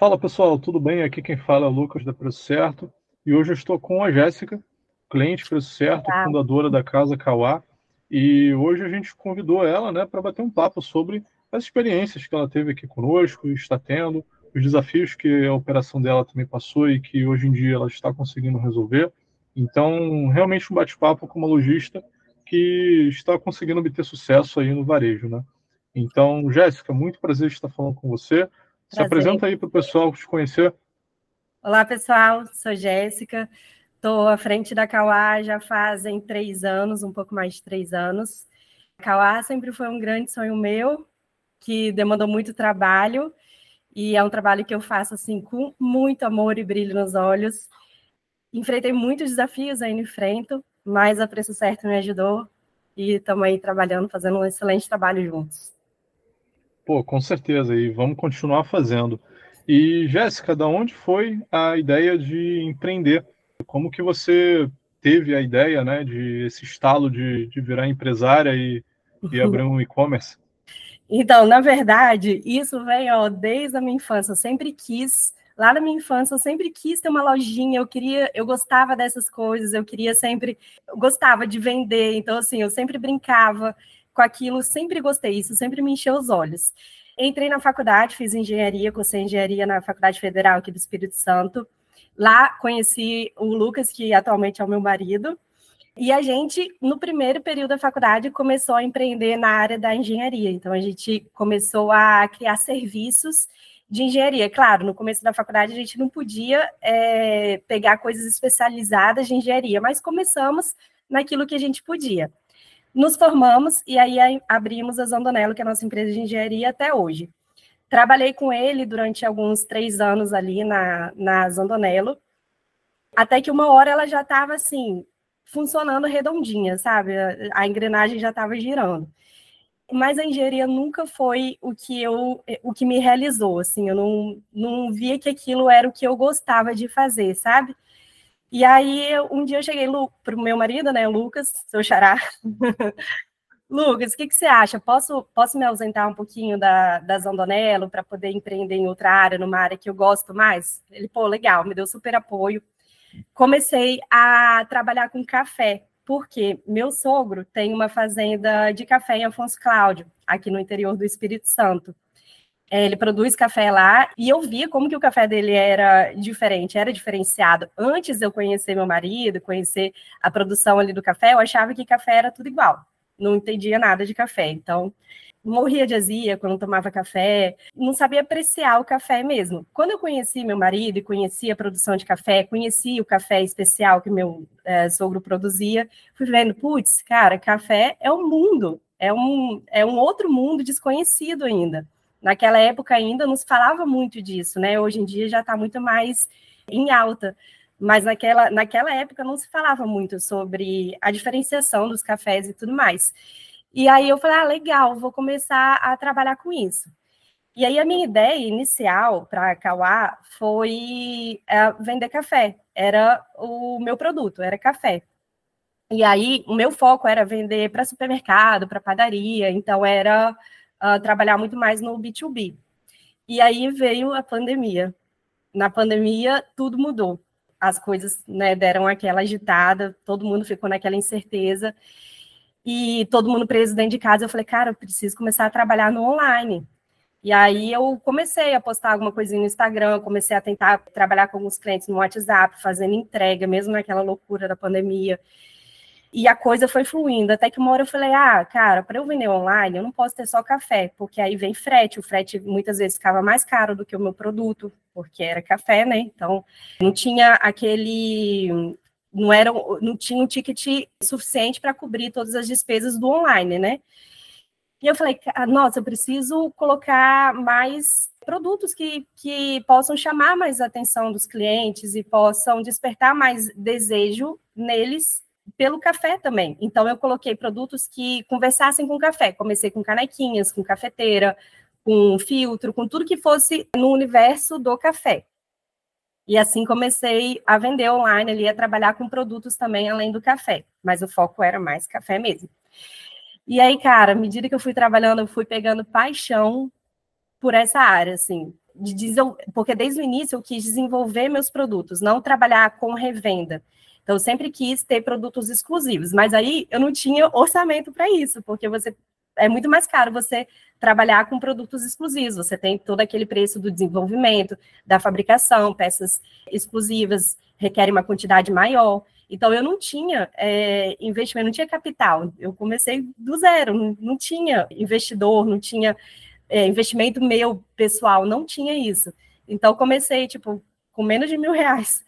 Fala pessoal, tudo bem? Aqui quem fala é o Lucas da Preço Certo e hoje eu estou com a Jéssica, cliente Preço Certo, Olá. fundadora da Casa Cauá. E hoje a gente convidou ela né, para bater um papo sobre as experiências que ela teve aqui conosco está tendo, os desafios que a operação dela também passou e que hoje em dia ela está conseguindo resolver. Então, realmente um bate-papo com uma lojista que está conseguindo obter sucesso aí no varejo, né? Então, Jéssica, muito prazer estar falando com você. Se apresenta aí para o pessoal te conhecer. Olá, pessoal. Sou Jéssica. Estou à frente da Cauá já fazem três anos, um pouco mais de três anos. A Cauá sempre foi um grande sonho meu, que demandou muito trabalho, e é um trabalho que eu faço assim com muito amor e brilho nos olhos. Enfrentei muitos desafios ainda enfrento, mas a Preço Certo me ajudou e estamos aí trabalhando, fazendo um excelente trabalho juntos. Pô, com certeza, e vamos continuar fazendo. E Jéssica, da onde foi a ideia de empreender? Como que você teve a ideia, né, de esse estalo de, de virar empresária e, e abrir um e-commerce? Então, na verdade, isso vem ó, desde a minha infância. Eu sempre quis, lá na minha infância, eu sempre quis ter uma lojinha. Eu queria, eu gostava dessas coisas. Eu queria sempre, eu gostava de vender. Então, assim, eu sempre brincava com aquilo, sempre gostei, isso sempre me encheu os olhos. Entrei na faculdade, fiz engenharia, cursei engenharia na Faculdade Federal aqui do Espírito Santo. Lá conheci o Lucas, que atualmente é o meu marido. E a gente, no primeiro período da faculdade, começou a empreender na área da engenharia. Então, a gente começou a criar serviços de engenharia. Claro, no começo da faculdade, a gente não podia é, pegar coisas especializadas de engenharia, mas começamos naquilo que a gente podia. Nos formamos e aí abrimos a Zandonello, que é a nossa empresa de engenharia, até hoje. Trabalhei com ele durante alguns três anos ali na, na Zandonello, até que uma hora ela já estava assim, funcionando redondinha, sabe? A, engrenagem já estava girando. Mas a engenharia nunca foi o que eu, o que me realizou, assim, eu não, não via que aquilo era o que eu gostava de fazer, sabe? E aí, um dia eu cheguei para o meu marido, né, Lucas, seu xará. Lucas, o que, que você acha? Posso, posso me ausentar um pouquinho da, da Zandonello para poder empreender em outra área, numa área que eu gosto mais? Ele, pô, legal, me deu super apoio. Comecei a trabalhar com café, porque meu sogro tem uma fazenda de café em Afonso Cláudio, aqui no interior do Espírito Santo. É, ele produz café lá e eu via como que o café dele era diferente, era diferenciado. Antes de eu conhecer meu marido, conhecer a produção ali do café, eu achava que café era tudo igual. Não entendia nada de café. Então, morria de azia quando tomava café, não sabia apreciar o café mesmo. Quando eu conheci meu marido e conheci a produção de café, conheci o café especial que meu é, sogro produzia, fui vendo, putz, cara, café é um mundo, é um, é um outro mundo desconhecido ainda. Naquela época ainda nos falava muito disso, né? Hoje em dia já está muito mais em alta. Mas naquela, naquela época não se falava muito sobre a diferenciação dos cafés e tudo mais. E aí eu falei, ah, legal, vou começar a trabalhar com isso. E aí a minha ideia inicial para a Kauá foi é, vender café. Era o meu produto, era café. E aí o meu foco era vender para supermercado, para padaria, então era uh, trabalhar muito mais no B2B. E aí veio a pandemia. Na pandemia, tudo mudou. As coisas né, deram aquela agitada, todo mundo ficou naquela incerteza. E todo mundo preso dentro de casa. Eu falei, cara, eu preciso começar a trabalhar no online. E aí eu comecei a postar alguma coisinha no Instagram, comecei a tentar trabalhar com alguns clientes no WhatsApp, fazendo entrega, mesmo naquela loucura da pandemia. E a coisa foi fluindo, até que uma hora eu falei, ah, cara, para eu vender online, eu não posso ter só café, porque aí vem frete, o frete muitas vezes ficava mais caro do que o meu produto, porque era café, né? Então, não tinha aquele não era não tinha um ticket suficiente para cobrir todas as despesas do online, né? E eu falei, nossa, eu preciso colocar mais produtos que, que possam chamar mais a atenção dos clientes e possam despertar mais desejo neles pelo café também. Então, eu coloquei produtos que conversassem com café. Comecei com canequinhas, com cafeteira, com filtro, com tudo que fosse no universo do café. E assim comecei a vender online ali, a trabalhar com produtos também além do café, mas o foco era mais café mesmo. E aí, cara, à medida que eu fui trabalhando, eu fui pegando paixão por essa área, assim. de porque desde o início eu quis desenvolver meus produtos, não trabalhar com revenda. Então, eu sempre quis ter produtos exclusivos, mas aí eu não tinha orçamento para isso, porque você é muito mais caro você trabalhar com produtos exclusivos. Você tem todo aquele preço do desenvolvimento, da fabricação, peças exclusivas requerem uma quantidade maior. Então, eu não tinha é, investimento, não tinha capital. Eu comecei do zero, não, não tinha investidor, não tinha é, investimento meu pessoal, não tinha isso. Então, comecei, tipo, com menos de mil reais,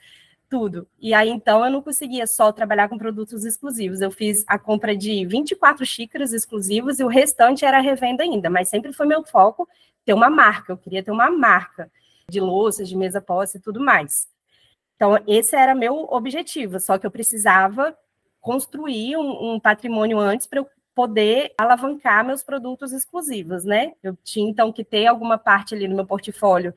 tudo. E aí, então, eu não conseguia só trabalhar com produtos exclusivos. Eu fiz a compra de 24 xícaras exclusivas e o restante era revenda ainda, mas sempre foi meu foco ter uma marca. Eu queria ter uma marca de louças, de mesa posse e tudo mais. Então, esse era meu objetivo, só que eu precisava construir um, um patrimônio antes para eu poder alavancar meus produtos exclusivos, né? Eu tinha então que ter alguma parte ali no meu portfólio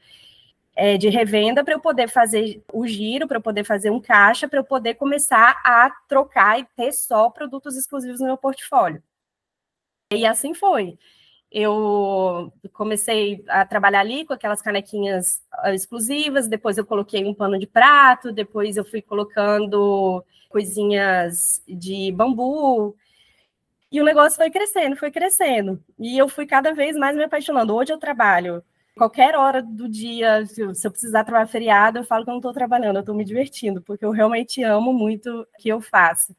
é, de revenda para eu poder fazer o giro, para eu poder fazer um caixa, para eu poder começar a trocar e ter só produtos exclusivos no meu portfólio. E assim foi. Eu comecei a trabalhar ali com aquelas canequinhas ah, exclusivas, depois eu coloquei um pano de prato, depois eu fui colocando coisinhas de bambu, e o negócio foi crescendo, foi crescendo. E eu fui cada vez mais me apaixonando. Hoje eu trabalho qualquer hora do dia, se eu precisar trabalhar feriado, eu falo que eu não estou trabalhando, eu estou me divertindo, porque eu realmente amo muito o que eu faço.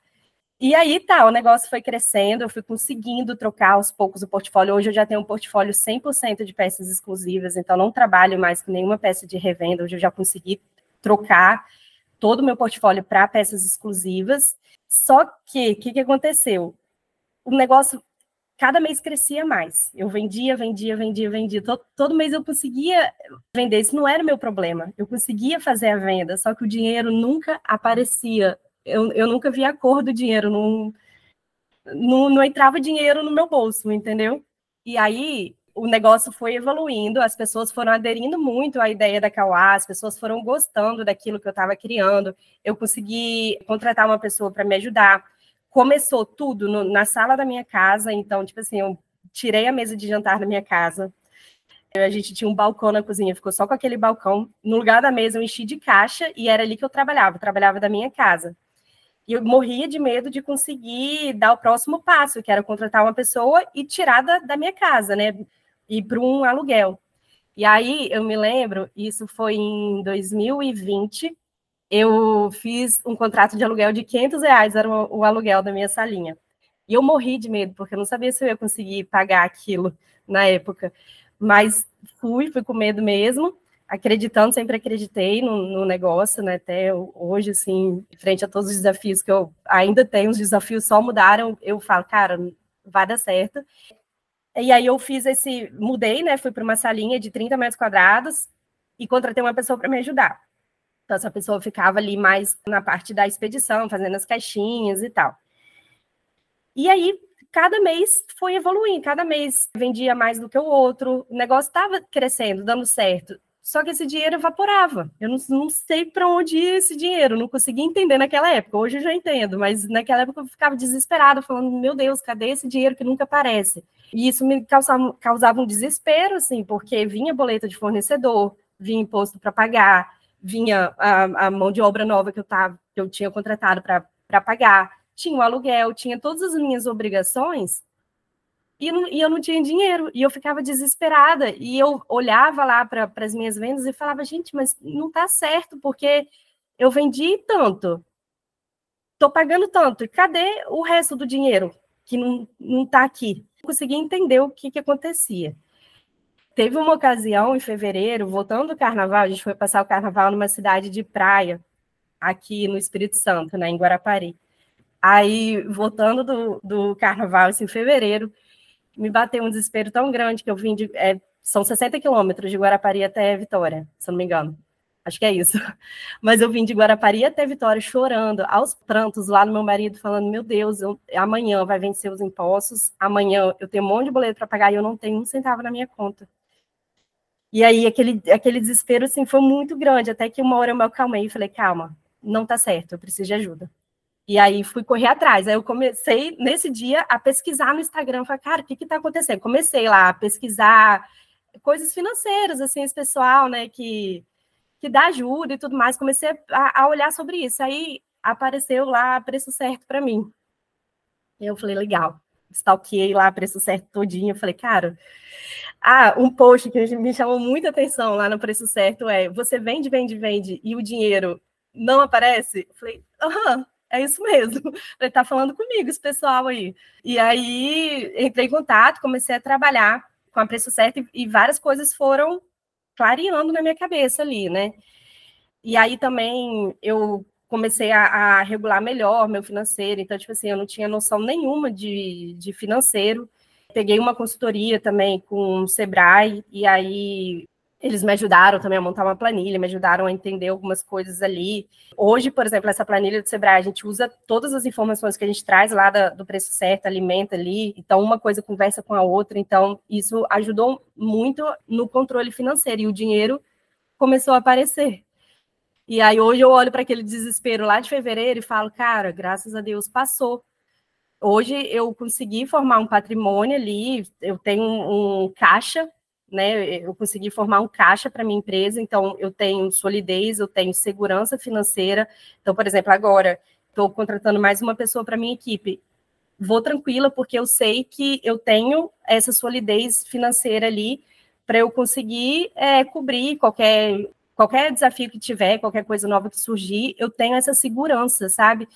E aí tá, o negócio foi crescendo, eu fui conseguindo trocar aos poucos o portfólio. Hoje eu já tenho um portfólio 100% de peças exclusivas, então não trabalho mais com nenhuma peça de revenda. Hoje eu já consegui trocar todo o meu portfólio para peças exclusivas. Só que, o que, que aconteceu? o negócio cada mês crescia mais. Eu vendia, vendia, vendia, vendia. Todo, todo, mês eu conseguia vender. Isso não era meu problema. Eu conseguia fazer a venda, só que o dinheiro nunca aparecia. Eu, eu nunca via a cor do dinheiro. Não, não, não entrava dinheiro no meu bolso, entendeu? E aí o negócio foi evoluindo, as pessoas foram aderindo muito à ideia da Kauá, as pessoas foram gostando daquilo que eu estava criando. Eu consegui contratar uma pessoa para me ajudar começou tudo no, na sala da minha casa, então, tipo assim, eu tirei a mesa de jantar da minha casa. A gente tinha um balcão na cozinha, ficou só com aquele balcão. No lugar da mesa, eu enchi de caixa e era ali que eu trabalhava, eu trabalhava da minha casa. E eu morria de medo de conseguir dar o próximo passo, que era contratar uma pessoa e tirar da, da minha casa, né? Ir para um aluguel. E aí eu me lembro, isso foi em 2020, eu fiz um contrato de aluguel de 500 reais, era o, aluguel da minha salinha. E eu morri de medo, porque eu não sabia se eu ia conseguir pagar aquilo na época. Mas fui, fui com medo mesmo, acreditando, sempre acreditei no, no negócio, né? Até hoje, assim, frente a todos os desafios que eu ainda tenho, os desafios só mudaram, eu falo, cara, vai dar certo. E aí eu fiz esse, mudei, né? Fui para uma salinha de 30 metros quadrados e contratei uma pessoa para me ajudar. Então, essa pessoa ficava ali mais na parte da expedição, fazendo as caixinhas e tal. E aí, cada mês foi evoluindo, cada mês vendia mais do que o outro, o negócio estava crescendo, dando certo. Só que esse dinheiro evaporava. Eu não, não sei para onde ia esse dinheiro, não conseguia entender naquela época. Hoje eu já entendo, mas naquela época eu ficava desesperada, falando: meu Deus, cadê esse dinheiro que nunca aparece? E isso me causava, causava um desespero, assim, porque vinha boleta de fornecedor, vinha imposto para pagar, vinha a, a mão de obra nova que eu, tava, que eu tinha contratado para pagar, tinha o aluguel, tinha todas as minhas obrigações, e, não, e eu não tinha dinheiro, e eu ficava desesperada, e eu olhava lá para as minhas vendas e falava, gente, mas não está certo, porque eu vendi tanto, estou pagando tanto, cadê o resto do dinheiro que não está aqui? Não conseguia entender o que, que acontecia. Teve uma ocasião em fevereiro, voltando do carnaval, a gente foi passar o carnaval numa cidade de praia, aqui no Espírito Santo, né, em Guarapari. Aí, voltando do, do carnaval, assim, em fevereiro, me bateu um desespero tão grande que eu vim de. É, são 60 quilômetros de Guarapari até Vitória, se eu não me engano. Acho que é isso. Mas eu vim de Guarapari até Vitória chorando, aos prantos, lá no meu marido, falando: Meu Deus, eu, amanhã vai vencer os impostos, amanhã eu tenho um monte de boleto para pagar e eu não tenho um centavo na minha conta. E aí aquele, aquele desespero assim, foi muito grande, até que uma hora eu me acalmei e falei, calma, não tá certo, eu preciso de ajuda. E aí fui correr atrás. Aí eu comecei nesse dia a pesquisar no Instagram, falei, cara, o que que tá acontecendo? Comecei lá a pesquisar coisas financeiras, assim, esse pessoal, né, que, que dá ajuda e tudo mais. Comecei a, a olhar sobre isso. Aí apareceu lá preço certo para mim. Eu falei, legal. Stalkeei lá preço certo todinho. Eu falei, cara, ah, um post que me chamou muita atenção lá no preço certo é: você vende, vende, vende e o dinheiro não aparece? Eu falei, aham, é isso mesmo. Ele tá falando comigo, esse pessoal aí. E aí entrei em contato, comecei a trabalhar com a preço certo e, várias coisas foram clareando na minha cabeça ali, né? E aí também eu comecei a, a, regular melhor meu financeiro, então, tipo assim, eu não tinha noção nenhuma de, de financeiro. Peguei uma consultoria também com o Sebrae, e aí eles me ajudaram também a montar uma planilha, me ajudaram a entender algumas coisas ali. Hoje, por exemplo, essa planilha do Sebrae, a gente usa todas as informações que a gente traz lá da, do preço certo, alimenta ali, então uma coisa conversa com a outra, então isso ajudou muito no controle financeiro, e o dinheiro começou a aparecer. E aí hoje eu olho para aquele desespero lá de fevereiro e falo, cara, graças a Deus passou. Hoje eu consegui formar um patrimônio ali, eu tenho um, um caixa né? Eu consegui formar um caixa para minha empresa, então eu tenho solidez, eu tenho segurança financeira. Então, por exemplo, agora estou contratando mais uma pessoa para minha equipe. Vou tranquila, porque eu sei que eu tenho essa solidez financeira ali para eu conseguir é, cobrir qualquer, qualquer desafio que tiver, qualquer coisa nova que surgir, eu tenho essa segurança, sabe?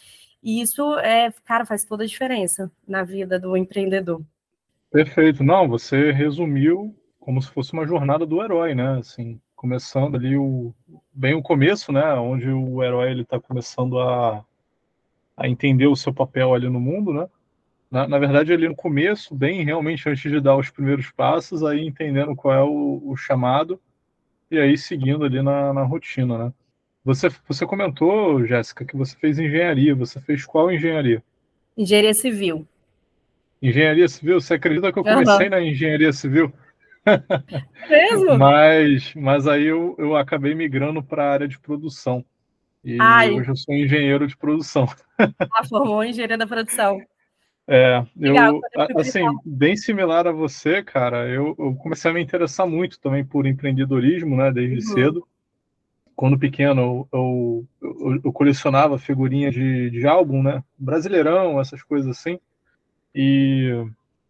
E isso, é, cara, faz toda a diferença na vida do empreendedor. Perfeito. Não, você resumiu como se fosse uma jornada do herói, né? Assim, começando ali o bem o começo, né? Onde o herói ele está começando a, a entender o seu papel ali no mundo, né? Na, na, verdade, ali no começo, bem realmente antes de dar os primeiros passos, aí entendendo qual é o, o chamado e aí seguindo ali na, na rotina, né? Você, você comentou, Jéssica, que você fez engenharia. Você fez qual engenharia? Engenharia civil. Engenharia civil? Você acredita que eu comecei uhum. na engenharia civil? Mesmo? mas, mas aí eu, eu acabei migrando para a área de produção. E Ai. hoje eu sou engenheiro de produção. Ah, formou engenheiro da produção. É, Legal, eu, assim, bem similar a você, cara, eu, eu, comecei a me interessar muito também por empreendedorismo, né, desde uhum. cedo. Quando pequeno, eu, eu, eu colecionava figurinhas de, de álbum, né, brasileirão, essas coisas assim. E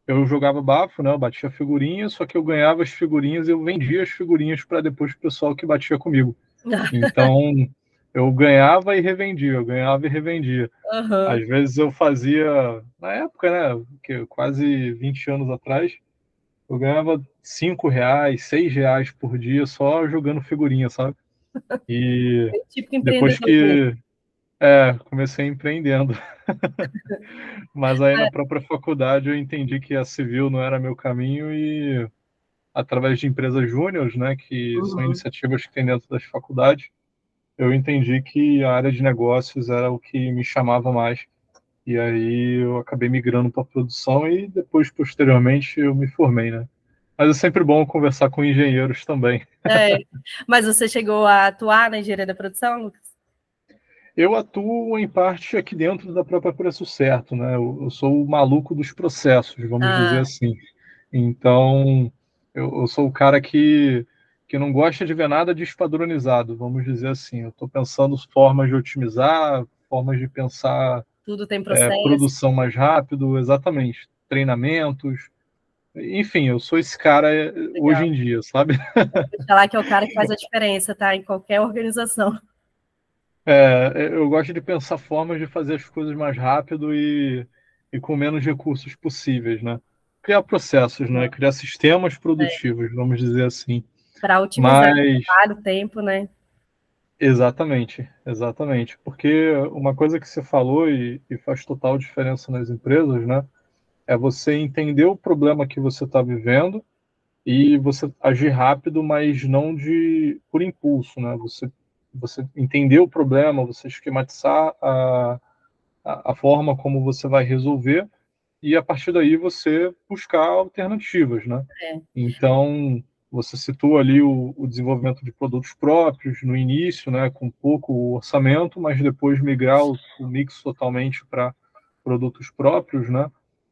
eu jogava bafo, né? Eu batia figurinha, só que eu ganhava as figurinhas e eu vendia as figurinhas para depois o pessoal que batia comigo. Então eu ganhava e revendia, eu ganhava e revendia. Uhum. Às vezes eu fazia, na época, né? Que quase 20 anos atrás, eu ganhava 5 reais, 6 reais por dia só jogando figurinha, sabe? E tipo depois que é, comecei empreendendo. Mas aí na é. própria faculdade eu entendi que a civil não era meu caminho e através de empresas júniores, né, que uhum. são iniciativas que tem dentro das faculdades, eu entendi que a área de negócios era o que me chamava mais. E aí eu acabei migrando para a produção e depois, posteriormente, eu me formei, né? Mas é sempre bom conversar com engenheiros também. É. Mas você chegou a atuar na engenharia da produção, Lucas? Eu atuo em parte aqui dentro da própria Preço Certo, né? Eu, eu sou o maluco dos processos, vamos ah. dizer assim. Então, eu, eu, sou o cara que, que não gosta de ver nada despadronizado, vamos dizer assim. Eu estou pensando formas de otimizar, formas de pensar tudo tem processo. É, produção mais rápido, exatamente, treinamentos. Enfim, eu sou esse cara Legal. hoje em dia, sabe? Vou falar que é o cara que faz a diferença, tá? Em qualquer organização. É, é, eu gosto de pensar formas de fazer as coisas mais rápido e, e com menos recursos possíveis, né? Criar processos, né? Criar sistemas produtivos, é. vamos dizer assim. Para otimizar Mas... o trabalho, o tempo, né? Exatamente, exatamente. Porque uma coisa que você falou e, e faz total diferença nas empresas, né? É você entender o problema que você está vivendo e você agir rápido, mas não de por impulso, né? Você você entender o problema, você esquematizar a, a, a, forma como você vai resolver e a partir daí você buscar alternativas, né? É. Então você situa ali o, o, desenvolvimento de produtos próprios no início, né, com pouco orçamento, mas depois migrar o, o mix totalmente para produtos próprios, né,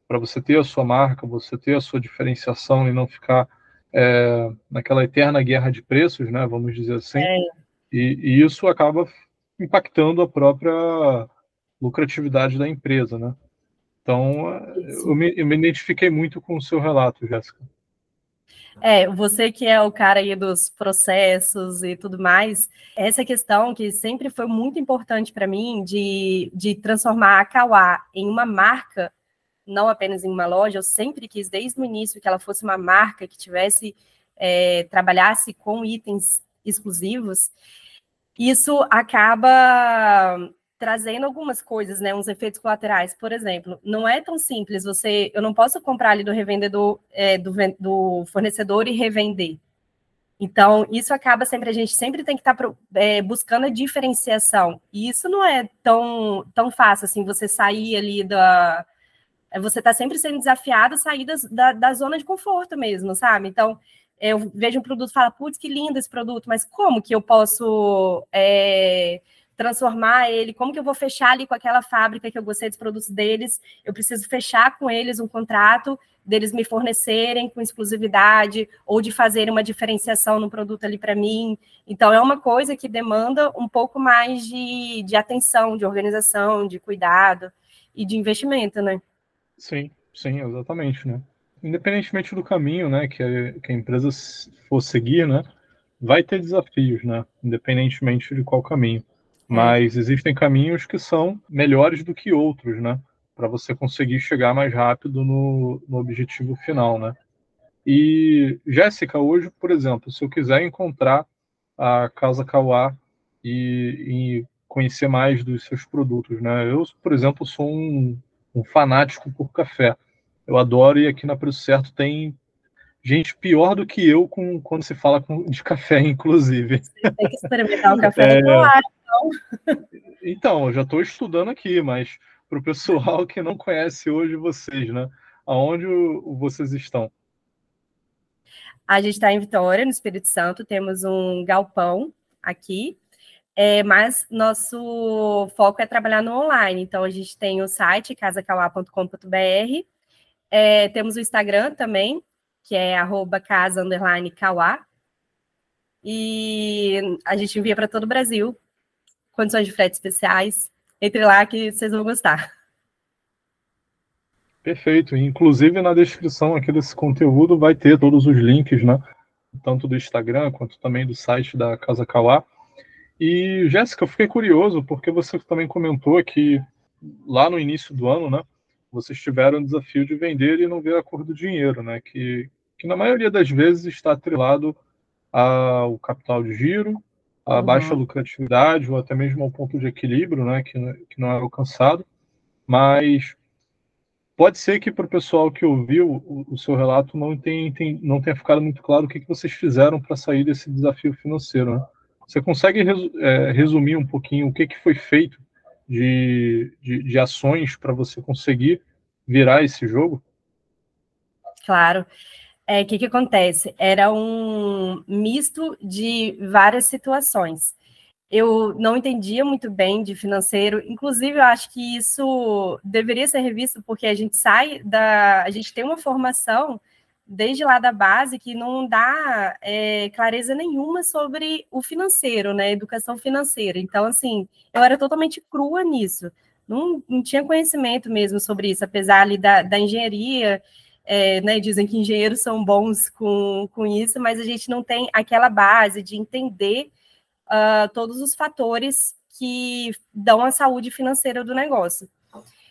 para você ter a sua marca, você ter a sua diferenciação e não ficar é, naquela eterna guerra de preços, né, vamos dizer assim, é. e, e, isso acaba impactando a própria lucratividade da empresa, né? Então, eu me, eu me identifiquei muito com o seu relato, Jéssica. É, você que é o cara aí dos processos e tudo mais, essa questão que sempre foi muito importante para mim de, de transformar a Kauá em uma marca, não apenas em uma loja, eu sempre quis desde o início que ela fosse uma marca que tivesse, é, trabalhasse com itens exclusivos, isso acaba trazendo algumas coisas, né, uns efeitos colaterais. Por exemplo, não é tão simples. Você, eu não posso comprar ali do revendedor, é, do, do, fornecedor e revender. Então, isso acaba sempre, a gente sempre tem que estar tá, é, buscando a diferenciação. E isso não é tão, tão fácil, assim, você sair ali da... É, você está sempre sendo desafiado a sair das, da, da zona de conforto mesmo, sabe? Então, eu vejo um produto e falo, putz, que lindo esse produto, mas como que eu posso... É, transformar ele, como que eu vou fechar ali com aquela fábrica que eu gostei dos produtos deles, eu preciso fechar com eles um contrato deles me fornecerem com exclusividade ou de fazer uma diferenciação no produto ali para mim. Então, é uma coisa que demanda um pouco mais de, de atenção, de organização, de cuidado e de investimento, né? Sim, sim, exatamente, né? Independentemente do caminho, né, que a, que a empresa for seguir, né, vai ter desafios, né, independentemente de qual caminho. É. Mas existem caminhos que são melhores do que outros, né? Para você conseguir chegar mais rápido no, no objetivo final, né? E, Jéssica, hoje, por exemplo, se eu quiser encontrar a Casa Kauá e, e, conhecer mais dos seus produtos, né? Eu, por exemplo, sou um, um fanático por café. Eu adoro e aqui na Preço Certo tem gente pior do que eu com, quando se fala com, de café, inclusive. Você tem que experimentar o café é... então. Então, eu já estou estudando aqui, mas para o pessoal que não conhece hoje vocês, né? Aonde vocês estão? A gente está em Vitória, no Espírito Santo, temos um galpão aqui, é, mas nosso foco é trabalhar no online. Então, a gente tem o site casacauá.com.br, é, temos o Instagram também, que é arroba casa underline. E a gente envia para todo o Brasil. Condições de frete especiais. Entre lá que vocês vão gostar. Perfeito. Inclusive na descrição aqui desse conteúdo vai ter todos os links, né? Tanto do Instagram quanto também do site da Casa Kauá. E, Jéssica, eu fiquei curioso, porque você também comentou que lá no início do ano, né? Vocês tiveram o desafio de vender e não ver a cor do dinheiro, né? Que, que na maioria das vezes está atrelado ao capital de giro, à uhum. baixa lucratividade ou até mesmo ao ponto de equilíbrio, né, que, que não é alcançado. Mas pode ser que para o pessoal que ouviu o, o seu relato não, tem, tem, não tenha ficado muito claro o que, que vocês fizeram para sair desse desafio financeiro. Né? Você consegue é, resumir um pouquinho o que, que foi feito de, de, de ações para você conseguir virar esse jogo? Claro. É, o que, que acontece? Era um misto de várias situações. Eu não entendia muito bem de financeiro, inclusive eu acho que isso deveria ser revisto, porque a gente sai da. A gente tem uma formação desde lá da base que não dá é, clareza nenhuma sobre o financeiro, né? Educação financeira. Então, assim, eu era totalmente crua nisso. Não, não tinha conhecimento mesmo sobre isso, apesar ali da, da engenharia é, né, dizem que engenheiros são bons com, com isso, mas a gente não tem aquela base de entender uh, todos os fatores que dão a saúde financeira do negócio.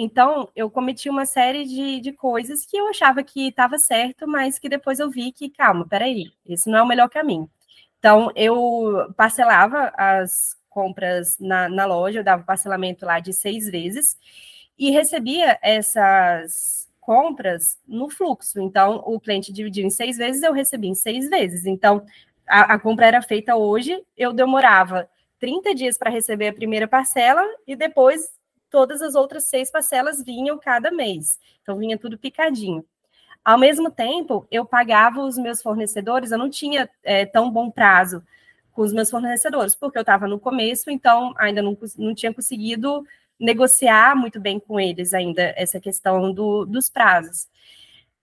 Então, eu cometi uma série de, de coisas que eu achava que estava certo, mas que depois eu vi que, calma, peraí, esse não é o melhor caminho. Então, eu parcelava as compras na, na loja, eu dava parcelamento lá de seis vezes, e recebia essas compras no fluxo. Então, o cliente dividiu em seis vezes, eu recebi em seis vezes. Então, a, a compra era feita hoje, eu demorava 30 dias para receber a primeira parcela e depois todas as outras seis parcelas vinham cada mês. Então, vinha tudo picadinho. Ao mesmo tempo, eu pagava os meus fornecedores, eu não tinha é, tão bom prazo com os meus fornecedores, porque eu estava no começo, então ainda não, não tinha conseguido negociar muito bem com eles ainda essa questão do, dos prazos.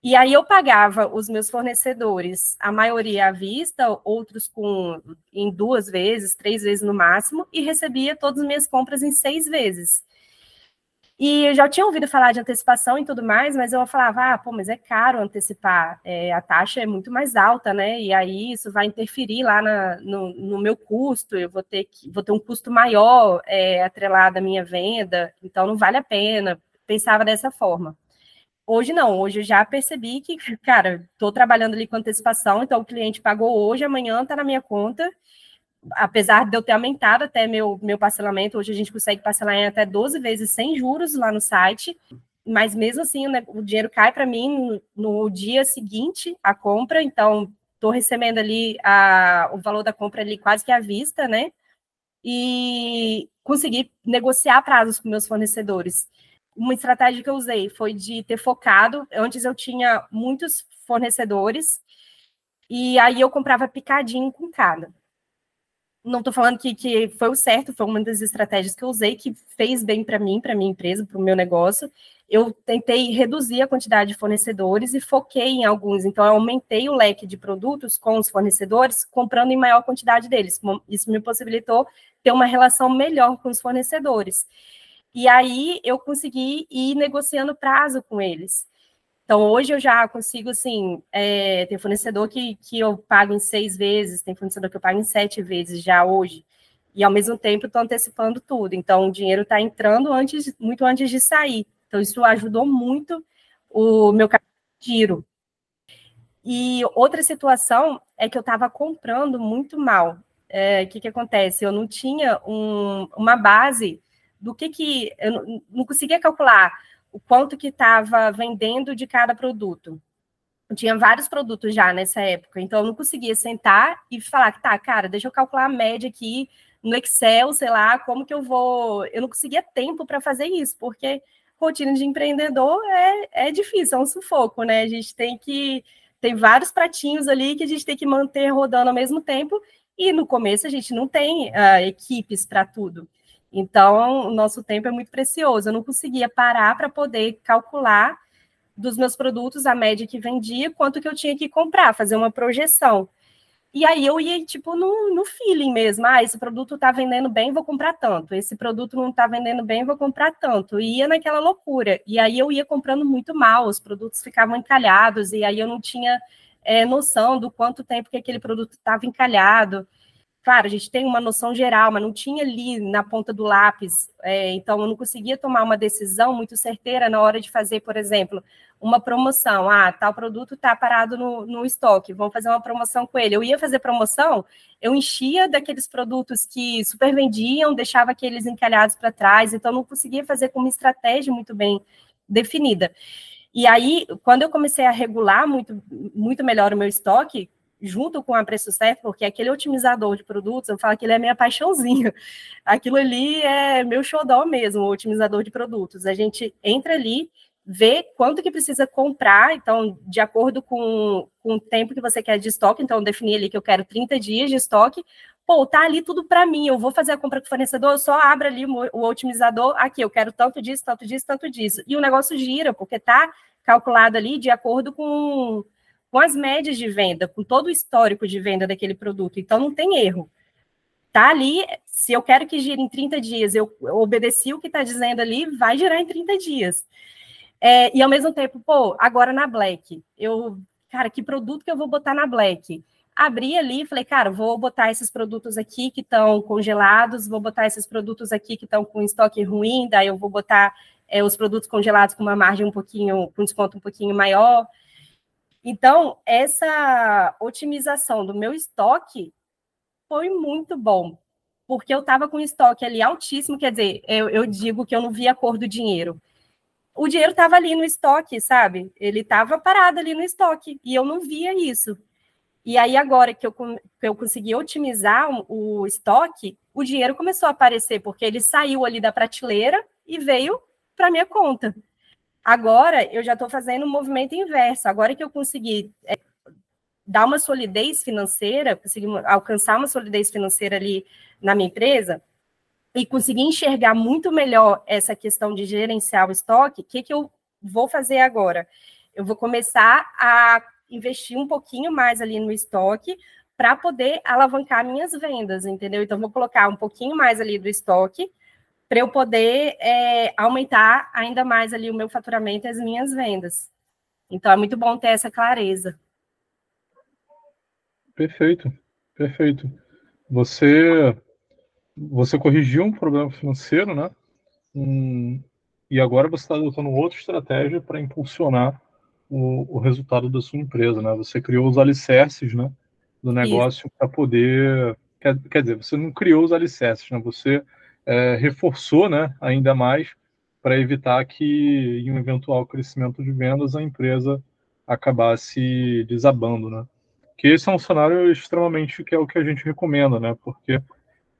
E aí eu pagava os meus fornecedores, a maioria à vista, outros com em duas vezes, três vezes no máximo, e recebia todas as minhas compras em seis vezes. E eu já tinha ouvido falar de antecipação e tudo mais, mas eu falava, ah, pô, mas é caro antecipar, é, a taxa é muito mais alta, né? E aí isso vai interferir lá na, no, no, meu custo, eu vou ter, que, vou ter um custo maior é, atrelado à minha venda, então não vale a pena. Pensava dessa forma. Hoje não, hoje eu já percebi que, cara, estou trabalhando ali com antecipação, então o cliente pagou hoje, amanhã está na minha conta, apesar de eu ter aumentado até meu, meu parcelamento, hoje a gente consegue parcelar em até 12 vezes sem juros lá no site, mas mesmo assim né, o dinheiro cai para mim no, no, dia seguinte à compra, então estou recebendo ali a, o valor da compra ali quase que à vista, né? E consegui negociar prazos com meus fornecedores. Uma estratégia que eu usei foi de ter focado. Antes eu tinha muitos fornecedores e aí eu comprava picadinho com cada não estou falando que, que foi o certo, foi uma das estratégias que eu usei que fez bem para mim, para minha empresa, para o meu negócio. Eu tentei reduzir a quantidade de fornecedores e foquei em alguns. Então, eu aumentei o leque de produtos com os fornecedores, comprando em maior quantidade deles. Isso me possibilitou ter uma relação melhor com os fornecedores. E aí eu consegui ir negociando prazo com eles. Então, hoje eu já consigo, assim, é, tem fornecedor que, que eu pago em seis vezes, tem fornecedor que eu pago em sete vezes já hoje, e ao mesmo tempo estou antecipando tudo. Então, o dinheiro está entrando antes, muito antes de sair. Então, isso ajudou muito o meu giro. E outra situação é que eu estava comprando muito mal. O é, que, que acontece? Eu não tinha um, uma base do que que... Eu não, não conseguia calcular o quanto que estava vendendo de cada produto. Eu tinha vários produtos já nessa época, então eu não conseguia sentar e falar que tá, cara, deixa eu calcular a média aqui no Excel, sei lá, como que eu vou. Eu não conseguia tempo para fazer isso, porque rotina de empreendedor é, é difícil, é um sufoco, né? A gente tem que. Tem vários pratinhos ali que a gente tem que manter rodando ao mesmo tempo, e no começo a gente não tem uh, equipes para tudo. Então, o nosso tempo é muito precioso. Eu não conseguia parar para poder calcular dos meus produtos a média que vendia, quanto que eu tinha que comprar, fazer uma projeção. E aí eu ia, tipo, no, no feeling mesmo. Ah, esse produto está vendendo bem, vou comprar tanto. Esse produto não está vendendo bem, vou comprar tanto. E ia naquela loucura. E aí eu ia comprando muito mal, os produtos ficavam encalhados, e aí eu não tinha é, noção do quanto tempo que aquele produto estava encalhado. Claro, a gente tem uma noção geral, mas não tinha ali na ponta do lápis, é, então eu não conseguia tomar uma decisão muito certeira na hora de fazer, por exemplo, uma promoção. Ah, tal produto está parado no, no estoque, vamos fazer uma promoção com ele. Eu ia fazer promoção, eu enchia daqueles produtos que super vendiam, deixava aqueles encalhados para trás, então não conseguia fazer com uma estratégia muito bem definida. E aí, quando eu comecei a regular muito, muito melhor o meu estoque, junto com a Preço Certo, porque aquele otimizador de produtos, eu falo que ele é minha paixãozinha. Aquilo ali é meu xodó mesmo, o otimizador de produtos. A gente entra ali, vê quanto que precisa comprar, então, de acordo com, com o tempo que você quer de estoque, então, definir ali que eu quero 30 dias de estoque, pô, tá ali tudo para mim, eu vou fazer a compra com o fornecedor, eu só abro ali o, o otimizador, aqui, eu quero tanto disso, tanto disso, tanto disso. E o negócio gira, porque tá calculado ali de acordo com com as médias de venda, com todo o histórico de venda daquele produto. Então, não tem erro. Tá ali, se eu quero que gire em 30 dias, eu, obedeci o que está dizendo ali, vai girar em 30 dias. É, e ao mesmo tempo, pô, agora na Black, eu, cara, que produto que eu vou botar na Black? Abri ali e falei, cara, vou botar esses produtos aqui que estão congelados, vou botar esses produtos aqui que estão com estoque ruim, daí eu vou botar é, os produtos congelados com uma margem um pouquinho, com desconto um pouquinho maior. Então, essa otimização do meu estoque foi muito bom, porque eu estava com estoque ali altíssimo, quer dizer, eu, eu, digo que eu não via a cor do dinheiro. O dinheiro estava ali no estoque, sabe? Ele estava parado ali no estoque, e eu não via isso. E aí, agora que eu, que eu consegui otimizar o, o estoque, o dinheiro começou a aparecer, porque ele saiu ali da prateleira e veio para minha conta. Agora eu já estou fazendo um movimento inverso. Agora que eu consegui é, dar uma solidez financeira, consegui alcançar uma solidez financeira ali na minha empresa e conseguir enxergar muito melhor essa questão de gerenciar o estoque, o que, que eu vou fazer agora? eu vou começar a investir um pouquinho mais ali no estoque para poder alavancar minhas vendas, entendeu? Então, vou colocar um pouquinho mais ali do estoque para eu poder é, aumentar ainda mais ali o meu faturamento e as minhas vendas. Então, é muito bom ter essa clareza. Perfeito, perfeito. Você, você corrigiu um problema financeiro, né? Um, e agora você está adotando outra estratégia para impulsionar o, o, resultado da sua empresa, né? Você criou os alicerces, né? Do negócio para poder, quer, quer dizer, você não criou os alicerces, né? Você é, reforçou, né? Ainda mais para evitar que em um eventual crescimento de vendas a empresa acabasse desabando, né? Que esse é um cenário extremamente que é o que a gente recomenda, né? Porque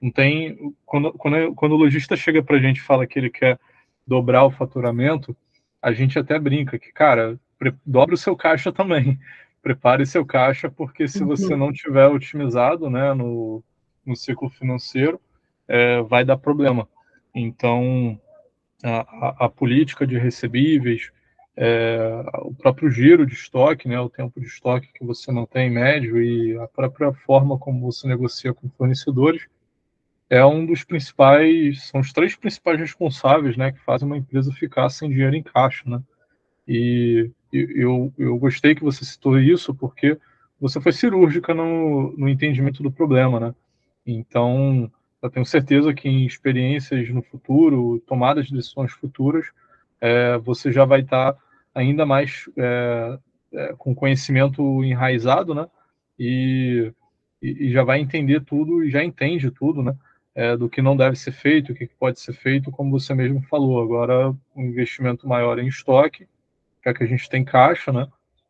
não tem quando quando, quando o lojista chega para a gente e fala que ele quer dobrar o faturamento, a gente até brinca que, cara, dobra o seu caixa também. Prepare seu caixa, porque se você uhum. não tiver otimizado né, no, no ciclo financeiro, é, vai dar problema. Então, a, a, política de recebíveis, é, o próprio giro de estoque, né, o tempo de estoque que você mantém médio e a própria forma como você negocia com fornecedores, é um dos principais, são os três principais responsáveis, né, que fazem uma empresa ficar sem dinheiro em caixa, né? E eu, eu gostei que você citou isso porque você foi cirúrgica no, no entendimento do problema, né? Então, eu tenho certeza que em experiências no futuro, tomadas de decisões futuras, é, você já vai estar ainda mais é, é, com conhecimento enraizado, né? E, e, já vai entender tudo e já entende tudo, né? é, do que não deve ser feito, o que pode ser feito, como você mesmo falou. Agora, um investimento maior em estoque, já que a gente tem caixa, né?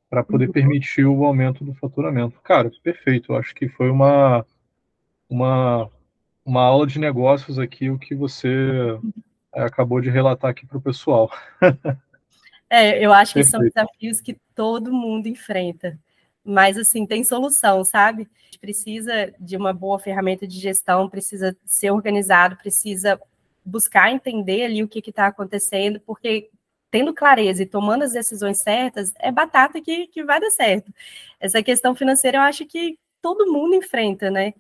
Para poder uhum. permitir o aumento do faturamento. Cara, perfeito. Eu acho que foi uma, uma, uma aula de negócios aqui, o que você é, acabou de relatar aqui para o pessoal. É, eu acho perfeito. que são desafios que todo mundo enfrenta mas assim, tem solução, sabe? A gente precisa de uma boa ferramenta de gestão, precisa ser organizado, precisa buscar entender ali o que está acontecendo, porque tendo clareza e tomando as decisões certas, é batata que, que vai dar certo. Essa questão financeira eu acho que todo mundo enfrenta, né?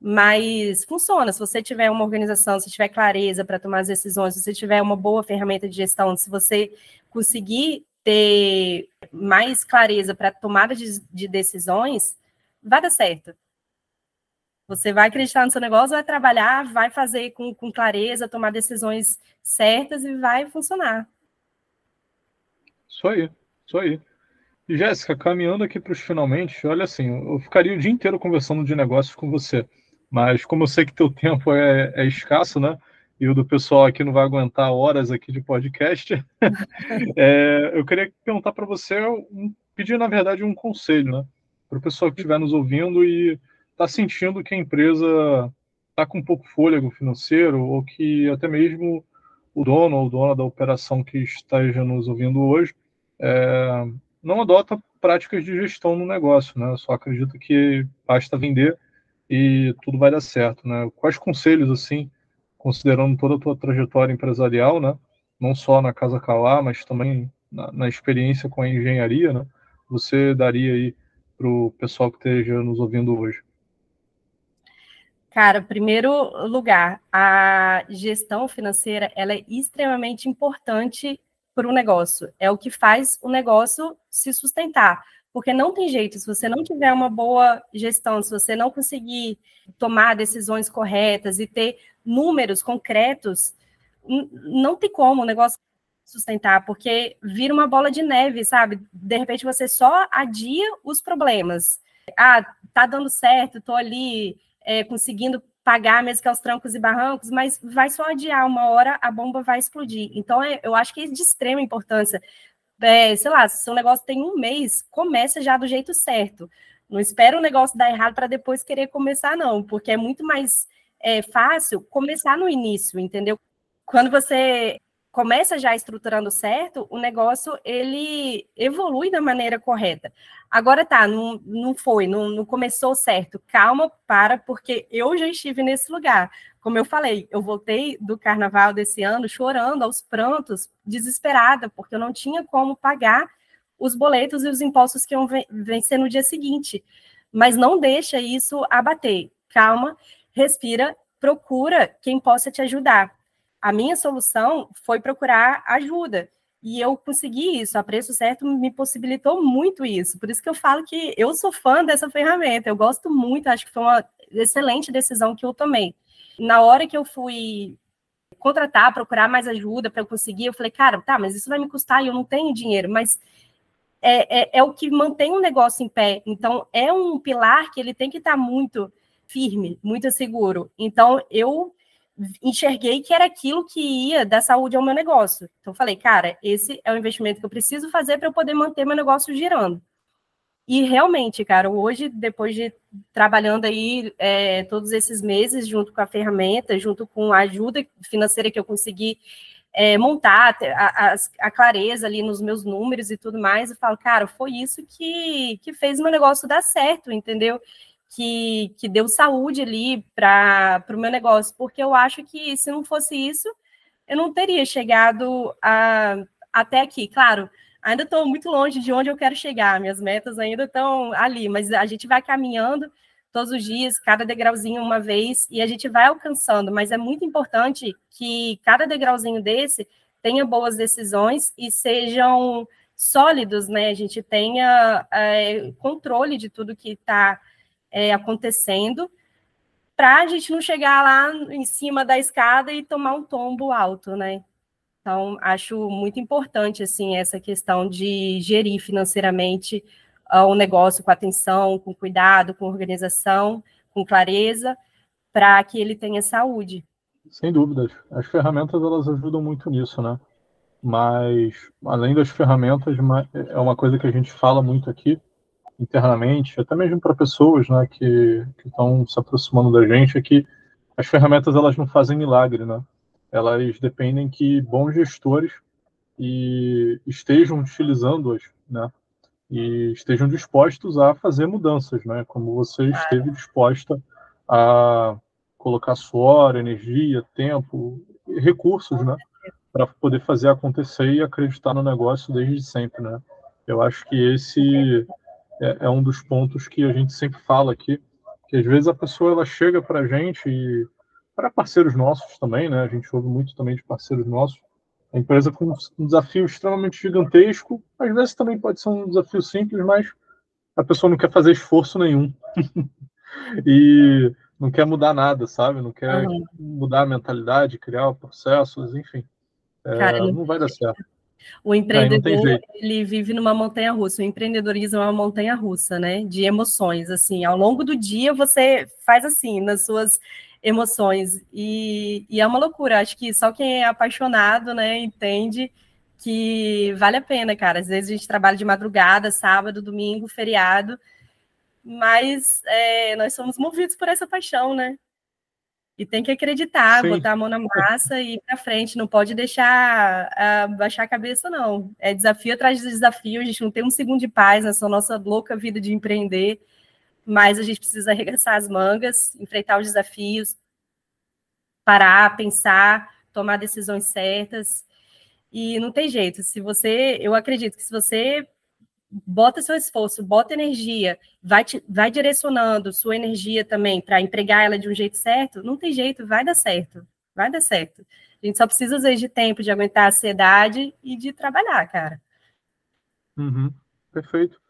Mas funciona. Se você tiver uma organização, se tiver clareza para tomar as decisões, se você tiver uma boa ferramenta de gestão, se você conseguir ter mais clareza para tomada de, de, decisões, vai dar certo. Você vai acreditar no seu negócio, vai trabalhar, vai fazer com, com clareza, tomar decisões certas e vai funcionar. Isso aí, isso aí. Jéssica, caminhando aqui para os finalmente, olha assim, eu ficaria o dia inteiro conversando de negócios com você, mas como eu sei que teu tempo é, é escasso, né? e o do pessoal aqui não vai aguentar horas aqui de podcast, é, eu queria perguntar para você, um, pedir na verdade um conselho, né? Para o pessoal que estiver nos ouvindo e está sentindo que a empresa está com um pouco fôlego financeiro ou que até mesmo o dono ou dona da operação que esteja nos ouvindo hoje é, não adota práticas de gestão no negócio, né? Só acredita que basta vender e tudo vai dar certo, né? Quais conselhos assim considerando toda a tua trajetória empresarial, né? Não só na Casa Calá, mas também na, na experiência com a engenharia, né? Você daria aí para o pessoal que esteja nos ouvindo hoje? Cara, primeiro lugar, a gestão financeira ela é extremamente importante para o negócio. É o que faz o negócio se sustentar. Porque não tem jeito, se você não tiver uma boa gestão, se você não conseguir tomar decisões corretas e ter números concretos, não tem como o negócio sustentar, porque vira uma bola de neve, sabe? De repente você só adia os problemas. Ah, tá dando certo, tô ali é, conseguindo pagar mesmo que aos trancos e barrancos, mas vai só adiar, uma hora a bomba vai explodir. Então, é, eu acho que é de extrema importância é, sei lá, se seu negócio tem um mês, começa já do jeito certo. Não espera o negócio dar errado para depois querer começar, não, porque é muito mais é, fácil começar no início, entendeu? Quando você começa já estruturando certo, o negócio ele evolui da maneira correta. Agora tá, não, não foi, não, não começou certo. Calma, para, porque eu já estive nesse lugar. Como eu falei, eu voltei do carnaval desse ano chorando aos prantos, desesperada, porque eu não tinha como pagar os boletos e os impostos que vão vencer no dia seguinte. Mas não deixa isso abater. Calma, respira, procura quem possa te ajudar. A minha solução foi procurar ajuda. E eu consegui isso, a preço certo me possibilitou muito isso. Por isso que eu falo que eu sou fã dessa ferramenta, eu gosto muito, acho que foi uma excelente decisão que eu tomei. Na hora que eu fui contratar, procurar mais ajuda para eu conseguir, eu falei, cara, tá, mas isso vai me custar e eu não tenho dinheiro, mas é, é, é, o que mantém o negócio em pé. Então, é um pilar que ele tem que estar tá muito firme, muito seguro. Então, eu enxerguei que era aquilo que ia dar saúde ao meu negócio. Então, falei, cara, esse é o investimento que eu preciso fazer para eu poder manter meu negócio girando. E realmente, cara, hoje, depois de trabalhando aí é, todos esses meses junto com a ferramenta, junto com a ajuda financeira que eu consegui é, montar, a, a, a, clareza ali nos meus números e tudo mais, eu falo, cara, foi isso que, que fez meu negócio dar certo, entendeu? que, que deu saúde ali para o meu negócio, porque eu acho que se não fosse isso, eu não teria chegado a, até aqui. Claro, ainda estou muito longe de onde eu quero chegar, minhas metas ainda estão ali, mas a gente vai caminhando todos os dias, cada degrauzinho uma vez, e a gente vai alcançando, mas é muito importante que cada degrauzinho desse tenha boas decisões e sejam sólidos, né? A gente tenha é, controle de tudo que está é, acontecendo, para a gente não chegar lá em cima da escada e tomar um tombo alto, né? Então, acho muito importante, assim, essa questão de gerir financeiramente uh, o negócio com atenção, com cuidado, com organização, com clareza, para que ele tenha saúde. Sem dúvidas. As ferramentas, elas ajudam muito nisso, né? Mas, além das ferramentas, é uma coisa que a gente fala muito aqui, internamente, até mesmo para pessoas né, que estão se aproximando da gente, é que as ferramentas elas não fazem milagre, né? Elas dependem que bons gestores e estejam utilizando-as, né? E estejam dispostos a fazer mudanças, né? Como você esteve disposta a colocar suor, energia, tempo, recursos, né? Para poder fazer acontecer e acreditar no negócio desde sempre, né? Eu acho que esse é, é, um dos pontos que a gente sempre fala aqui, que às vezes a pessoa ela chega para a gente e para parceiros nossos também, né? A gente ouve muito também de parceiros nossos. A empresa com um desafio extremamente gigantesco, às vezes também pode ser um desafio simples, mas a pessoa não quer fazer esforço nenhum. e não quer mudar nada, sabe? Não quer uhum. mudar a mentalidade, criar processos, enfim. É, Cara, não vai dar certo. O empreendedor, ele vive numa montanha russa. O empreendedorismo é uma montanha russa, né? De emoções, assim. Ao longo do dia, você faz assim, nas suas emoções. E, e é uma loucura. Acho que só quem é apaixonado, né, entende que vale a pena, cara. Às vezes a gente trabalha de madrugada, sábado, domingo, feriado. Mas é, nós somos movidos por essa paixão, né? E tem que acreditar, Sim. botar a mão na massa e ir para frente. Não pode deixar uh, baixar a cabeça, não. É desafio atrás de desafio. A gente não tem um segundo de paz nessa nossa louca vida de empreender. Mas a gente precisa arregaçar as mangas, enfrentar os desafios, parar, pensar, tomar decisões certas. E não tem jeito. Se você, eu acredito que se você bota seu esforço, bota energia, vai, te, vai direcionando sua energia também para empregar ela de um jeito certo, não tem jeito, vai dar certo, vai dar certo. A gente só precisa, às vezes, de tempo de aguentar a ansiedade e de trabalhar, cara. Uhum, perfeito.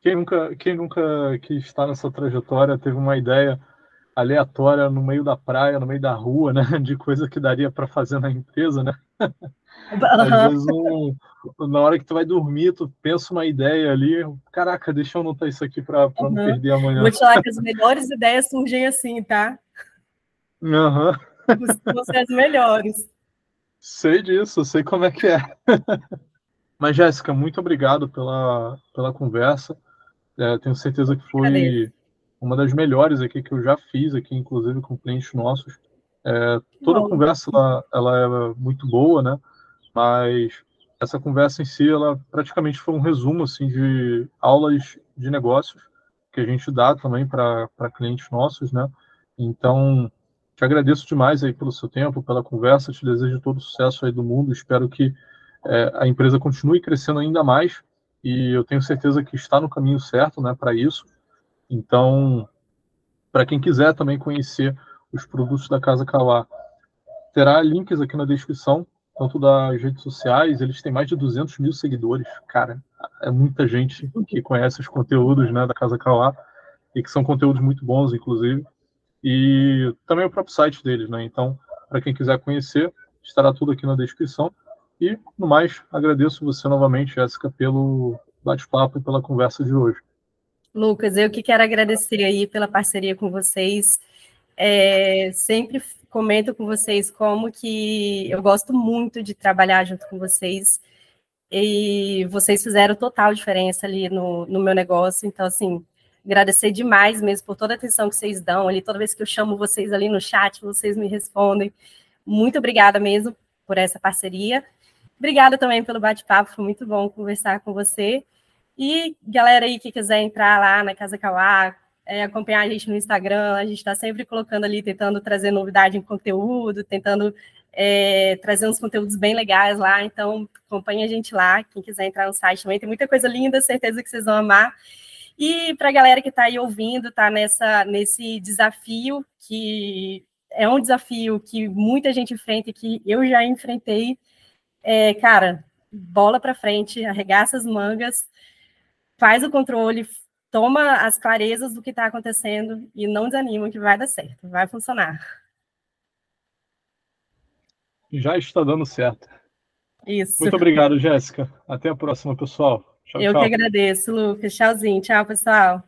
Quem nunca, quem nunca que está nessa trajetória teve uma ideia aleatória no meio da praia, no meio da rua, né, de coisa que daria para fazer na empresa, né? Às vezes, um, na hora que tu vai dormir, tu pensa uma ideia ali, caraca, deixa eu anotar isso aqui para uhum. não perder amanhã. Vou te falar que as melhores ideias surgem assim, tá? Aham. Uhum. Você as melhores. Sei disso, sei como é que é. Mas, Jéssica, muito obrigado pela, pela conversa. É, tenho certeza que foi uma das melhores aqui que eu já fiz aqui, inclusive com clientes nossos. É, toda a conversa ela, ela é muito boa, né? Mas essa conversa em si, ela praticamente foi um resumo assim de aulas de negócios que a gente dá também para clientes nossos, né? Então, te agradeço demais aí pelo seu tempo, pela conversa, te desejo todo o sucesso aí do mundo, espero que é, a empresa continue crescendo ainda mais e eu tenho certeza que está no caminho certo né, para isso. Então, para quem quiser também conhecer os produtos da Casa Kawá, terá links aqui na descrição, tanto das redes sociais, eles têm mais de 200 mil seguidores, cara, é muita gente que conhece os conteúdos né, da Casa Kawá, e que são conteúdos muito bons, inclusive, e também o próprio site deles, né, então, para quem quiser conhecer, estará tudo aqui na descrição, e, no mais, agradeço você novamente, Jéssica, pelo bate-papo e pela conversa de hoje. Lucas, eu que quero agradecer aí pela parceria com vocês. É, sempre comento com vocês como que eu gosto muito de trabalhar junto com vocês. E vocês fizeram total diferença ali no, no meu negócio. Então, assim, agradecer demais mesmo por toda a atenção que vocês dão ali. Toda vez que eu chamo vocês ali no chat, vocês me respondem. Muito obrigada mesmo por essa parceria. Obrigada também pelo bate-papo, foi muito bom conversar com você. E galera aí que quiser entrar lá na Casa Kawá, é, acompanhar a gente no Instagram, a gente está sempre colocando ali, tentando trazer novidade em conteúdo, tentando é, trazer uns conteúdos bem legais lá. Então, acompanhe a gente lá. Quem quiser entrar no site também, tem muita coisa linda, certeza que vocês vão amar. E para a galera que está aí ouvindo, está nessa, nesse desafio, que é um desafio que muita gente enfrenta e que eu já enfrentei, é, cara, bola para frente, arregaça as mangas, faz o controle, toma as clarezas do que está acontecendo e não desanima que vai dar certo, vai funcionar. Já está dando certo. Isso. Muito obrigado, Jéssica. Até a próxima, pessoal. Tchau, Eu tchau. que agradeço, Lucas. Tchauzinho. Tchau, pessoal.